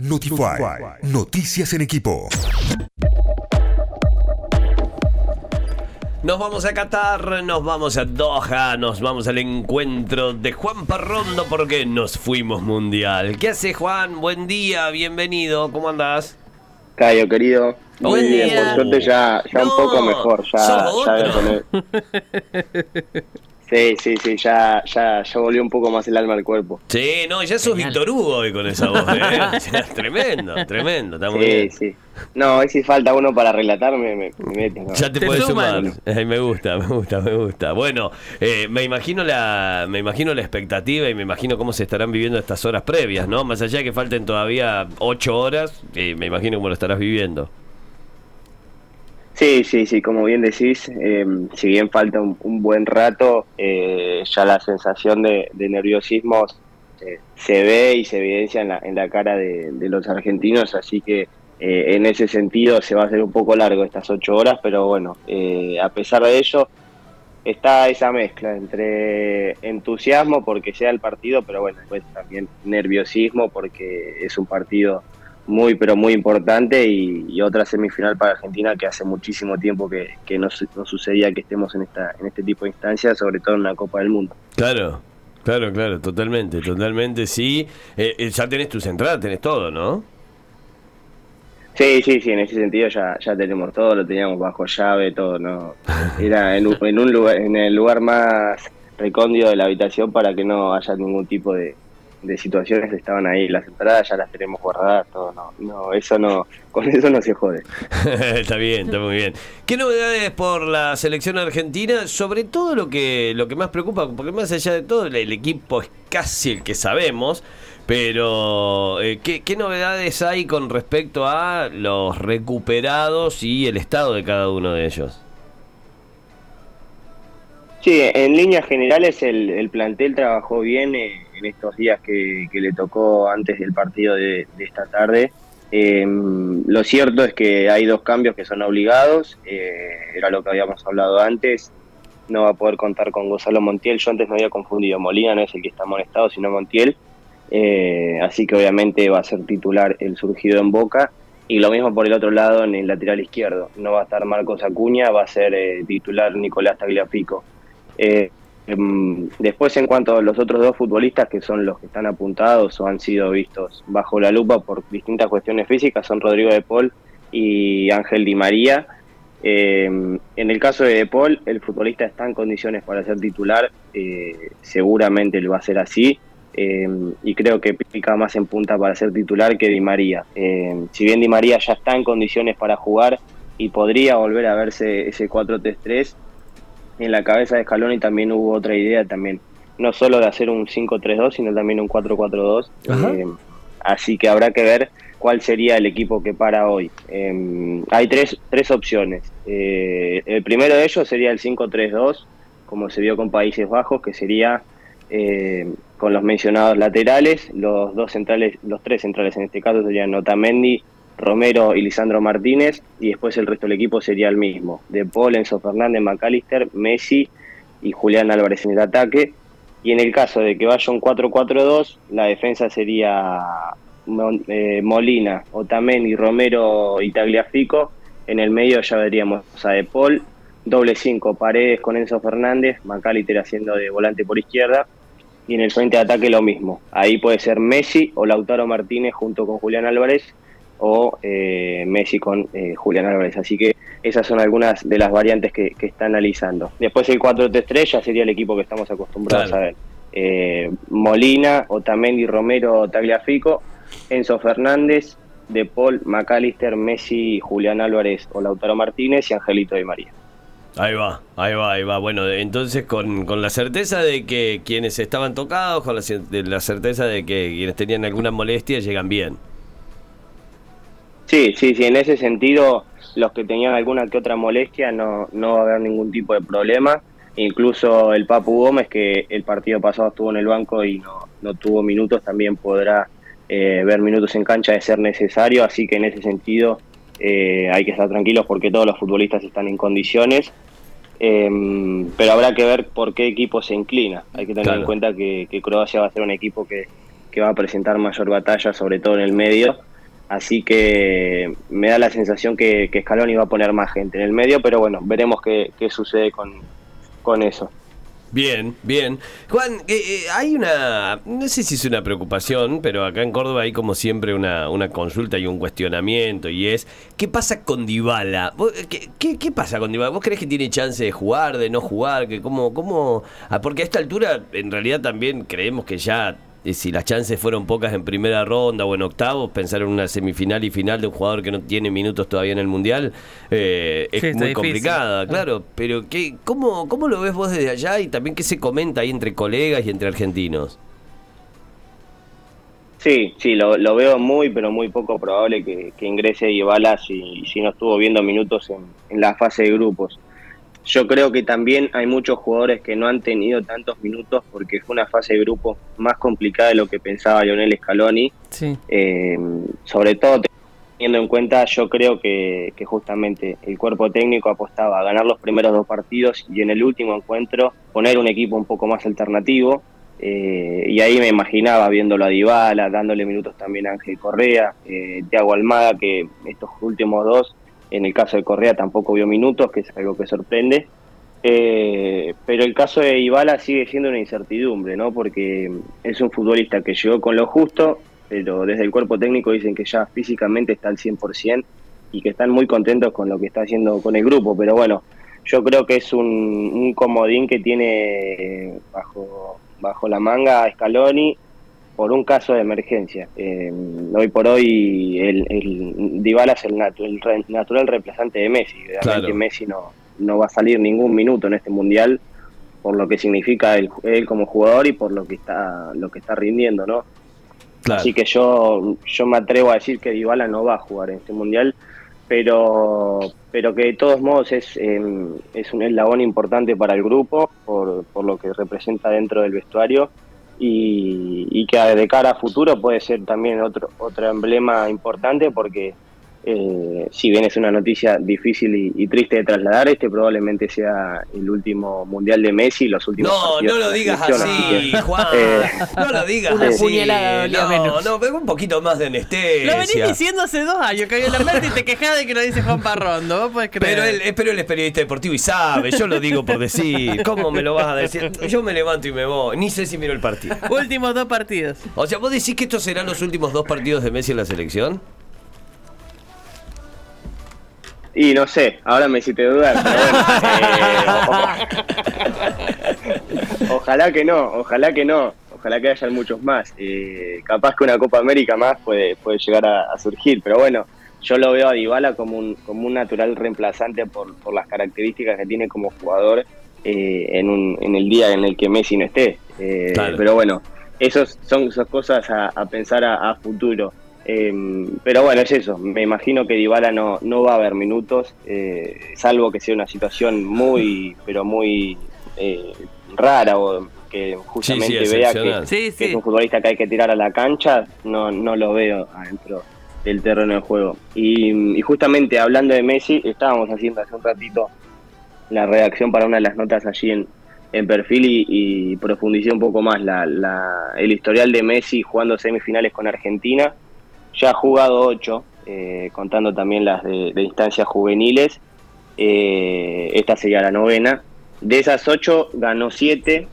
Notify. Noticias en equipo. Nos vamos a Qatar, nos vamos a Doha, nos vamos al encuentro de Juan Parrondo porque nos fuimos mundial. ¿Qué hace Juan? Buen día, bienvenido, ¿cómo andás? Cayo, querido. Muy Buen bien, día. por suerte ya, ya No, un poco mejor. Ya Sí, sí, sí, ya, ya, ya volvió un poco más el alma al cuerpo. Sí, no, ya sos Víctor Hugo hoy con esa voz, ¿eh? Tremendo, tremendo, está muy Sí, bien. sí. No, hoy si falta uno para relatarme, me, me mete, ¿no? Ya te, Te puedes suman. sumar. Me gusta, me gusta, me gusta. Bueno, eh, me imagino la, me imagino la expectativa y me imagino cómo se estarán viviendo estas horas previas, ¿no? Más allá de que falten todavía ocho horas, eh, me imagino cómo lo estarás viviendo. Sí, sí, sí, como bien decís, eh, si bien falta un, buen rato, eh, ya la sensación de, de nerviosismo eh, se ve y se evidencia en la, en la cara de, de los argentinos, así que eh, en ese sentido se va a hacer un poco largo estas ocho horas, pero bueno, eh, a pesar de ello, está esa mezcla entre entusiasmo porque sea el partido, pero bueno, después también nerviosismo porque es un partido muy, pero muy importante y, y otra semifinal para Argentina que hace muchísimo tiempo que, que no, su- no sucedía que estemos en, esta, en este tipo de instancias, sobre todo en la Copa del Mundo. Claro, claro, claro, totalmente, totalmente, sí. Eh, eh, ya tenés tus entradas, tenés todo, ¿no? Sí, sí, sí, en ese sentido ya, ya tenemos todo, lo teníamos bajo llave, todo, ¿no? Era en un, en un lugar, en el lugar más recóndito de la habitación para que no haya ningún tipo de, de situaciones, estaban ahí, las entradas ya las tenemos guardadas, todo, no, no, eso no, con eso no se jode. está bien, está muy bien. ¿Qué novedades por la selección argentina? Sobre todo lo que lo que más preocupa, porque más allá de todo, el, el equipo es casi el que sabemos, pero eh, ¿qué, qué novedades hay con respecto a los recuperados y el estado de cada uno de ellos? Sí, en líneas generales el, el plantel trabajó bien eh, en estos días que, le tocó antes del partido de, esta tarde. Eh, lo cierto es que hay dos cambios que son obligados, eh, era lo que habíamos hablado antes. No va a poder contar con Gonzalo Montiel. Yo antes me había confundido. Molina no es el que está amonestado, sino Montiel. Eh, así que obviamente va a ser titular el surgido en Boca. Y lo mismo por el otro lado en el lateral izquierdo. No va a estar Marcos Acuña, va a ser eh, titular Nicolás Tagliafico. Eh, después, en cuanto a los otros dos futbolistas que son los que están apuntados o han sido vistos bajo la lupa por distintas cuestiones físicas, son Rodrigo de Paul y Ángel Di María. Eh, en el caso de De Paul, el futbolista está en condiciones para ser titular, eh, seguramente lo va a ser así. eh, y creo que pica más en punta para ser titular que Di María. Si bien Di María ya está en condiciones para jugar y podría volver a verse ese 4-3-3, en la cabeza de Scaloni también hubo otra idea también, no solo de hacer un 5-3-2, sino también un 4-4-2. Ajá. Eh, así que habrá que ver cuál sería el equipo que para hoy. Eh, hay tres, tres opciones. Eh, el primero de ellos sería el 5-3-2, como se vio con Países Bajos, que sería eh, con los mencionados laterales, los dos centrales, los tres centrales en este caso serían Otamendi, Romero y Lisandro Martínez, y después el resto del equipo sería el mismo, de Paul, Enzo Fernández, McAllister, Messi y Julián Álvarez en el ataque. Y en el caso de que vaya un 4-4-2, la defensa sería eh, Molina, Otamendi, Romero y Tagliafico. En el medio ya veríamos a De Paul, doble 5, Paredes con Enzo Fernández, McAllister haciendo de volante por izquierda. Y en el frente de ataque lo mismo. Ahí puede ser Messi o Lautaro Martínez junto con Julián Álvarez o eh, Messi con eh, Julián Álvarez. Así que esas son algunas de las variantes que, que está analizando. Después el 4-3-3 ya sería el equipo que estamos acostumbrados Claro. a ver. Eh, Molina, Otamendi, Romero, Tagliafico, Enzo Fernández, De Paul, McAllister, Messi, Julián Álvarez o Lautaro Martínez y Angelito de María. Ahí va, ahí va, ahí va. Bueno, entonces con, con la certeza de que quienes estaban tocados, con la, la certeza de que quienes tenían alguna molestia llegan bien. Sí, sí, sí, en ese sentido, los que tenían alguna que otra molestia no, no va a haber ningún tipo de problema. Incluso el Papu Gómez, que el partido pasado estuvo en el banco y no, no tuvo minutos, también podrá eh, ver minutos en cancha de ser necesario. Así que en ese sentido eh, hay que estar tranquilos porque todos los futbolistas están en condiciones. Eh, pero habrá que ver por qué equipo se inclina. Hay que tener Claro. en cuenta que, que Croacia va a ser un equipo que, que va a presentar mayor batalla, sobre todo en el medio. Así que me da la sensación que, que Scaloni va a poner más gente en el medio, pero bueno, veremos qué, qué sucede con, con eso. Bien, bien. Juan, eh, eh, hay una, no sé si es una preocupación, pero acá en Córdoba hay como siempre una, una consulta y un cuestionamiento y es, ¿qué pasa con Dybala? ¿Vos, eh, ¿Qué, qué, qué pasa con Dybala? ¿Vos crees que tiene chance de jugar, de no jugar? Que cómo, cómo, ah, porque a esta altura en realidad también creemos que ya eh, si las chances fueron pocas en primera ronda o en octavos, pensar en una semifinal y final de un jugador que no tiene minutos todavía en el Mundial eh, es Sí, muy difícil. complicada, claro. Pero ¿qué, cómo, ¿cómo lo ves vos desde allá y también qué se comenta ahí entre colegas y entre argentinos? Sí, sí, lo, lo veo muy, pero muy poco probable que, que ingrese Dybala si, si no estuvo viendo minutos en, en la fase de grupos. Yo creo que también hay muchos jugadores que no han tenido tantos minutos porque fue una fase de grupos más complicada de lo que pensaba Lionel Scaloni. Sí. Eh, sobre todo teniendo en cuenta, yo creo que, que justamente el cuerpo técnico apostaba a ganar los primeros dos partidos y en el último encuentro poner un equipo un poco más alternativo. Eh, y ahí me imaginaba viéndolo a Dybala, dándole minutos también a Ángel Correa, eh, Thiago Almada, que estos últimos dos, en el caso de Correa tampoco vio minutos, que es algo que sorprende. Eh, pero el caso de Dybala sigue siendo una incertidumbre, ¿no? Porque es un futbolista que llegó con lo justo, pero desde el cuerpo técnico dicen que ya físicamente está al 100% y que están muy contentos con lo que está haciendo con el grupo. Pero bueno, yo creo que es un, un comodín que tiene eh, bajo, bajo la manga Scaloni por un caso de emergencia. Eh, hoy por hoy el, el Dybala es el, natu- el re- natural reemplazante de Messi. Realmente Claro. Messi no, no va a salir ningún minuto en este mundial por lo que significa él, él como jugador y por lo que está lo que está rindiendo, ¿no? Claro. Así que yo yo me atrevo a decir que Dybala no va a jugar en este mundial, pero pero que de todos modos es eh, es un eslabón importante para el grupo por, por lo que representa dentro del vestuario y, y que de cara a futuro puede ser también otro otro emblema importante porque eh, si bien es una noticia difícil y, y triste de trasladar, este probablemente sea el último mundial de Messi, los últimos No, partidos no lo digas así, que, Juan. eh, no lo digas Una así. puñalada no, menos. no, un poquito más de anestesia. Lo venís diciendo hace dos años que la mente y te quejás de que lo dice Juan Parrondo. Vos podés creer. Pero él, eh, pero él es periodista deportivo y sabe, yo lo digo por decir. ¿Cómo me lo vas a decir? Yo me levanto y me voy. Ni sé si miro el partido. Últimos dos partidos. O sea, ¿vos decís que estos serán los últimos dos partidos de Messi en la selección? Y no sé, ahora me hiciste dudar. pero bueno, eh, ojalá que no, ojalá que no, ojalá que hayan muchos más. Eh, capaz que una Copa América más puede, puede llegar a, a surgir, pero bueno, yo lo veo a Dybala como un, como un natural reemplazante por, por las características que tiene como jugador eh, en, un, en el día en el que Messi no esté. Eh, Claro. Pero bueno, esos son esas cosas a, a pensar a, a futuro. Eh, pero bueno, es eso. Me imagino que Dybala no, no va a haber minutos, eh, salvo que sea una situación muy, pero muy eh, rara o que justamente sí, vea que. Sí, es un futbolista que hay que tirar a la cancha. No, no lo veo adentro del terreno de juego. Y, y justamente hablando de Messi, estábamos haciendo hace un ratito la redacción para una de las notas allí en, en perfil y, y profundicé un poco más la, la- el historial de Messi jugando semifinales con Argentina. Ya ha jugado ocho, eh, contando también las de, instancias juveniles. Eh, esta sería la novena. De esas ocho ganó siete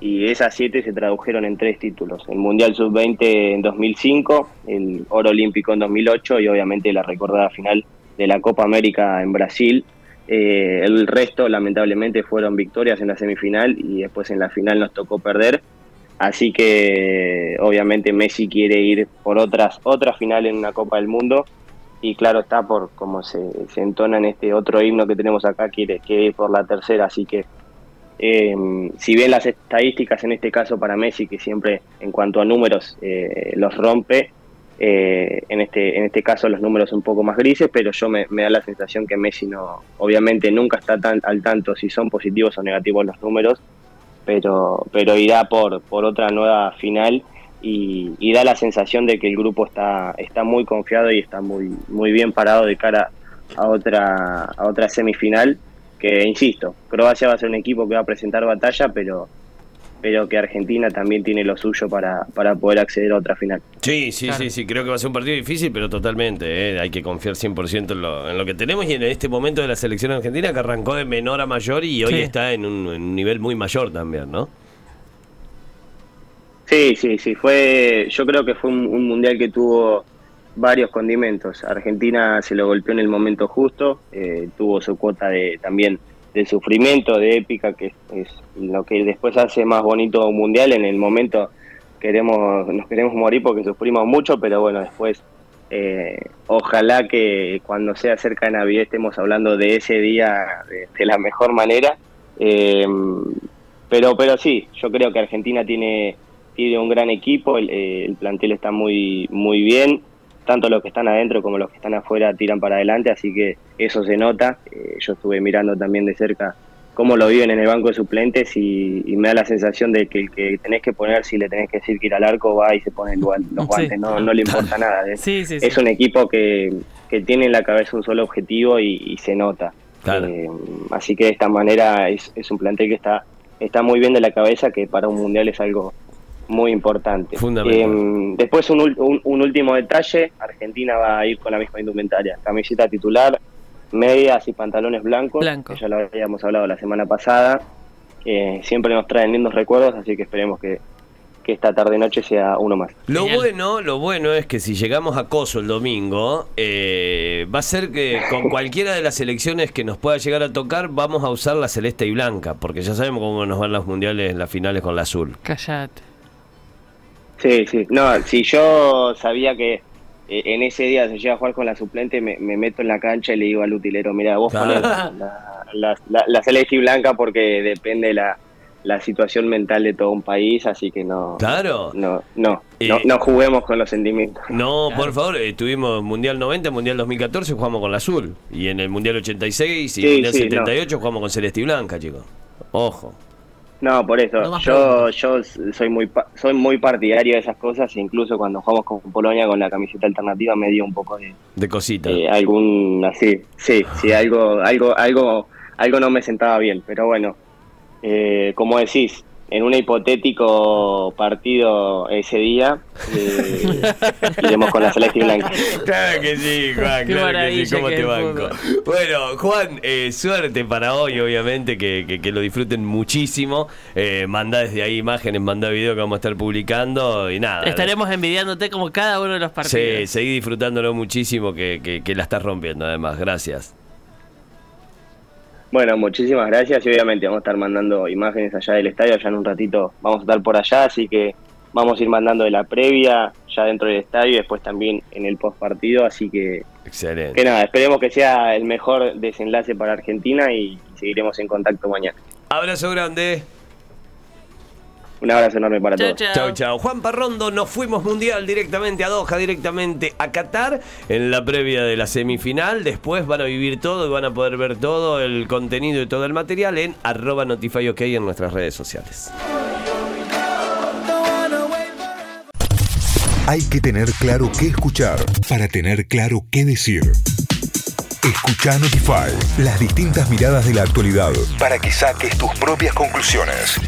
y esas siete se tradujeron en tres títulos. El Mundial Sub-20 en 2005, el Oro Olímpico en 2008 y obviamente la recordada final de la Copa América en Brasil. Eh, el resto, lamentablemente, fueron victorias en la semifinal y después en la final nos tocó perder. Así que, obviamente, Messi quiere ir por otras otras finales en una Copa del Mundo. Y claro está, por como se, se entona en este otro himno que tenemos acá, quiere, quiere ir por la tercera. Así que, eh, si bien las estadísticas en este caso para Messi, que siempre en cuanto a números eh, los rompe, eh, en este en este caso los números un poco más grises, pero yo me, me da la sensación que Messi no, obviamente nunca está tan al tanto si son positivos o negativos los números, pero pero irá por por otra nueva final y, da la sensación de que el grupo está está muy confiado y está muy muy bien parado de cara a otra a otra semifinal que insisto Croacia va a ser un equipo que va a presentar batalla pero pero que Argentina también tiene lo suyo para, para poder acceder a otra final. Sí, sí, Claro. sí, sí, creo que va a ser un partido difícil, pero totalmente, ¿eh? hay que confiar 100% en lo, en lo que tenemos y en este momento de la selección argentina que arrancó de menor a mayor y hoy Sí. está en un, en un nivel muy mayor también, ¿no? Sí, sí, sí, fue, yo creo que fue un, un mundial que tuvo varios condimentos. Argentina se lo golpeó en el momento justo, eh, tuvo su cuota de también de sufrimiento, de épica, que es lo que después hace más bonito un mundial. En el momento queremos, nos queremos morir porque sufrimos mucho, pero bueno, después eh, ojalá que cuando sea cerca de Navidad estemos hablando de ese día de, la mejor manera. Eh, pero, pero sí, yo creo que Argentina tiene, tiene un gran equipo, el, el plantel está muy, muy bien, tanto los que están adentro como los que están afuera tiran para adelante, así que eso se nota. Eh, yo estuve mirando también de cerca cómo lo viven en el banco de suplentes y, y me da la sensación de que el que tenés que poner, si le tenés que decir que ir al arco, va y se pone igual los Sí. guantes, no, no le importa nada. Es, Sí, sí, sí. es un equipo que, que tiene en la cabeza un solo objetivo y, y se nota. Claro. Eh, así que de esta manera es, es un plantel que está, está muy bien de la cabeza, que para un mundial es algo muy importante. Fundamental. Eh, después un, un- un último detalle, Argentina va a ir con la misma indumentaria, camiseta titular, medias y pantalones blancos, Blanco. que ya lo habíamos hablado la semana pasada. Eh, siempre nos traen lindos recuerdos, así que esperemos que, que esta tarde noche sea uno más. Lo Genial. bueno, lo bueno es que si llegamos a Coso el domingo, eh, va a ser que con cualquiera de las elecciones que nos pueda llegar a tocar, vamos a usar la celeste y blanca, porque ya sabemos cómo nos van los mundiales, las finales con la azul. Callate. Sí, sí. No, si yo sabía que eh, en ese día se llega a jugar con la suplente, me, me meto en la cancha y le digo al utilero, mira, vos Claro. ponés la, la, la- la celeste y blanca porque depende la, la situación mental de todo un país, así que no, Claro. no, no, Eh, no, no juguemos con los sentimientos. No, Claro. por favor, eh, tuvimos Mundial 90, Mundial 2014 jugamos con la azul. Y en el Mundial 86 y Sí, Mundial sí, 78 jugamos con celeste y blanca, chicos. Ojo. No, por eso. No yo yo soy muy pa- soy muy partidario de esas cosas, incluso cuando jugamos con Polonia con la camiseta alternativa me dio un poco de, De cosita. Eh, algún así sí sí algo algo algo algo no me sentaba bien pero bueno eh, como decís en un hipotético partido ese día eh, iremos con la celeste y blanca Claro que sí, Juan, Qué claro que sí, cómo que te banco. Bueno, Juan, eh, suerte para hoy, obviamente, que, que- que lo disfruten muchísimo. Eh, mandá desde ahí imágenes, mandá video que vamos a estar publicando y nada. Estaremos envidiándote como cada uno de los Sí, partidos. seguí disfrutándolo muchísimo, que, que- que la estás rompiendo, además. Gracias. Bueno muchísimas gracias y obviamente vamos a estar mandando imágenes allá del estadio ya en un ratito vamos a estar por allá así que vamos a ir mandando de la previa ya dentro del estadio y después también en el post partido así que Excelente. que nada esperemos que sea el mejor desenlace para Argentina y seguiremos en contacto mañana Abrazo grande. Un abrazo enorme para Chau, todos chau. Chau, chau. Juan Parrondo, nos fuimos mundial directamente a Doha, directamente a Qatar, en la previa de la semifinal. Después van a vivir todo y van a poder ver todo el contenido y todo el material en arroba notifyok en nuestras redes sociales. Hay que tener claro qué escuchar para tener claro qué decir. Escucha Notify, las distintas miradas de la actualidad para que saques tus propias conclusiones.